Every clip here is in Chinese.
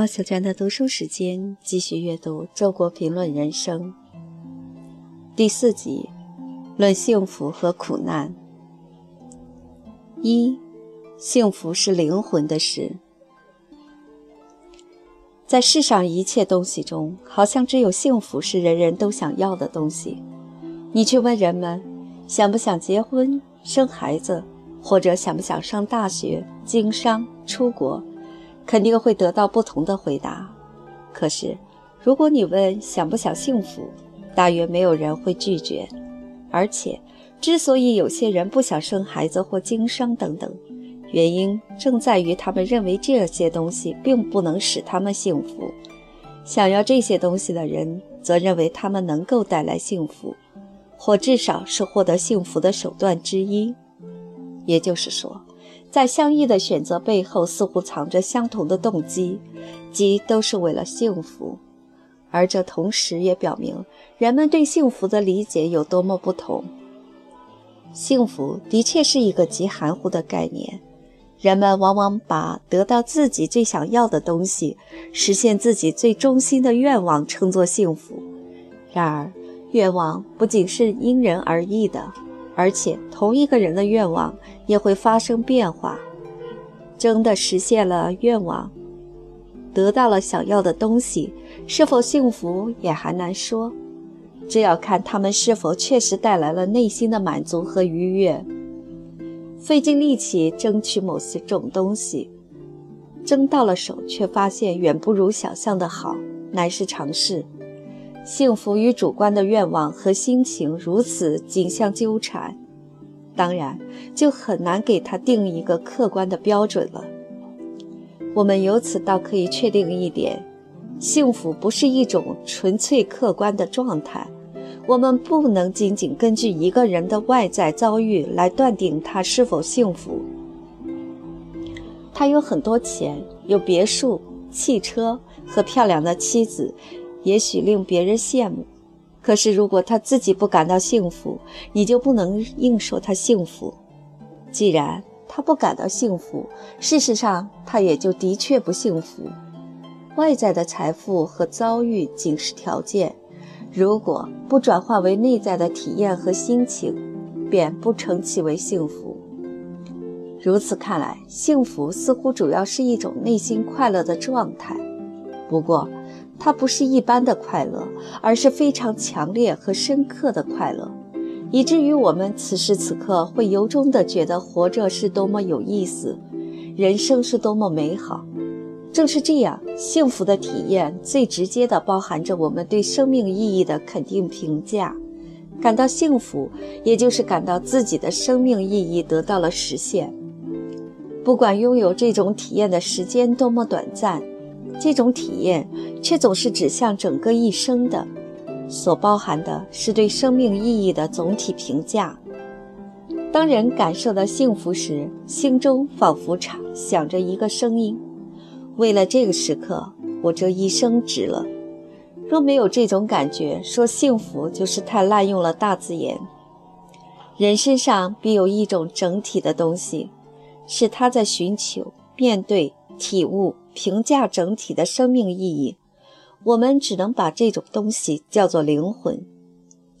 毛小娟的读书时间，继续阅读《周国评论人生》第四集，论幸福和苦难。一，幸福是灵魂的事。在世上一切东西中，好像只有幸福是人人都想要的东西。你去问人们，想不想结婚、生孩子，或者想不想上大学、经商、出国？肯定会得到不同的回答。可是，如果你问想不想幸福，大约没有人会拒绝。而且，之所以有些人不想生孩子或经商等等，原因正在于他们认为这些东西并不能使他们幸福。想要这些东西的人，则认为他们能够带来幸福，或至少是获得幸福的手段之一。也就是说。在相异的选择背后，似乎藏着相同的动机，即都是为了幸福。而这同时也表明人们对幸福的理解有多么不同。幸福的确是一个极含糊的概念，人们往往把得到自己最想要的东西、实现自己最衷心的愿望称作幸福。然而，愿望不仅是因人而异的。而且，同一个人的愿望也会发生变化。真的实现了愿望，得到了想要的东西，是否幸福也还难说。这要看他们是否确实带来了内心的满足和愉悦。费尽力气争取某些种东西，争到了手却发现远不如想象的好，乃是常事。幸福与主观的愿望和心情如此紧相纠缠，当然就很难给他定一个客观的标准了。我们由此倒可以确定一点：幸福不是一种纯粹客观的状态。我们不能仅仅根据一个人的外在遭遇来断定他是否幸福。他有很多钱，有别墅、汽车和漂亮的妻子。也许令别人羡慕，可是如果他自己不感到幸福，你就不能硬说他幸福。既然他不感到幸福，事实上他也就的确不幸福。外在的财富和遭遇仅是条件，如果不转化为内在的体验和心情，便不称其为幸福。如此看来，幸福似乎主要是一种内心快乐的状态。不过，它不是一般的快乐，而是非常强烈和深刻的快乐，以至于我们此时此刻会由衷的觉得活着是多么有意思，人生是多么美好。正是这样，幸福的体验最直接的包含着我们对生命意义的肯定评价。感到幸福，也就是感到自己的生命意义得到了实现。不管拥有这种体验的时间多么短暂。这种体验却总是指向整个一生的，所包含的是对生命意义的总体评价。当人感受到幸福时，心中仿佛常响着一个声音：“为了这个时刻，我这一生值了。”若没有这种感觉，说幸福就是太滥用了大字眼。人身上必有一种整体的东西，是他在寻求、面对、体悟。评价整体的生命意义，我们只能把这种东西叫做灵魂。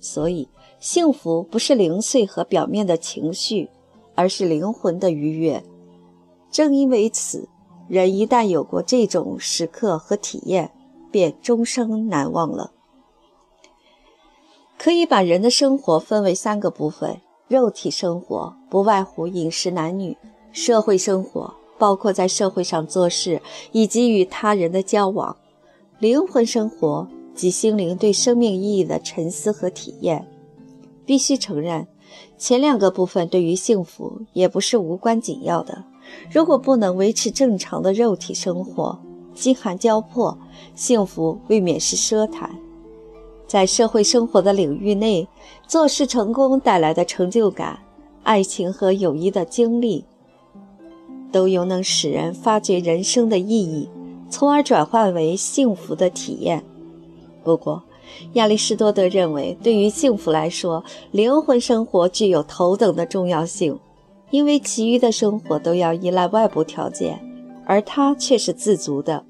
所以，幸福不是零碎和表面的情绪，而是灵魂的愉悦。正因为此，人一旦有过这种时刻和体验，便终生难忘了。可以把人的生活分为三个部分：肉体生活不外乎饮食、男女；社会生活。包括在社会上做事以及与他人的交往，灵魂生活及心灵对生命意义的沉思和体验。必须承认，前两个部分对于幸福也不是无关紧要的。如果不能维持正常的肉体生活，饥寒交迫，幸福未免是奢谈。在社会生活的领域内，做事成功带来的成就感，爱情和友谊的经历。都有能使人发掘人生的意义，从而转换为幸福的体验。不过，亚里士多德认为，对于幸福来说，灵魂生活具有头等的重要性，因为其余的生活都要依赖外部条件，而他却是自足的。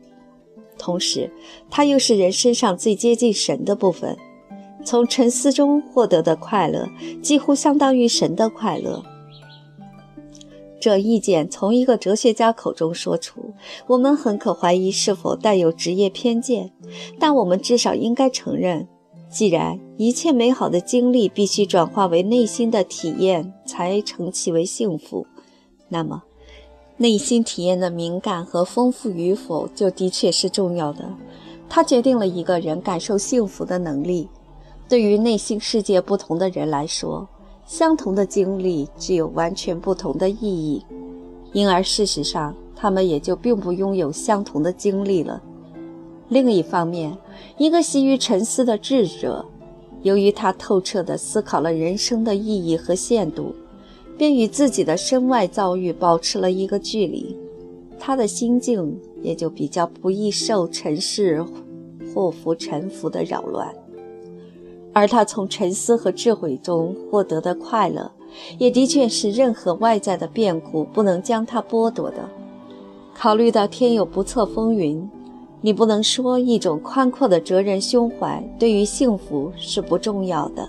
同时，它又是人身上最接近神的部分。从沉思中获得的快乐，几乎相当于神的快乐。这意见从一个哲学家口中说出，我们很可怀疑是否带有职业偏见，但我们至少应该承认，既然一切美好的经历必须转化为内心的体验才成其为幸福，那么内心体验的敏感和丰富与否就的确是重要的，它决定了一个人感受幸福的能力。对于内心世界不同的人来说。相同的经历具有完全不同的意义，因而事实上，他们也就并不拥有相同的经历了。另一方面，一个习于沉思的智者，由于他透彻地思考了人生的意义和限度，便与自己的身外遭遇保持了一个距离，他的心境也就比较不易受尘世祸福沉浮的扰乱。而他从沉思和智慧中获得的快乐，也的确是任何外在的变故不能将他剥夺的。考虑到天有不测风云，你不能说一种宽阔的哲人胸怀对于幸福是不重要的。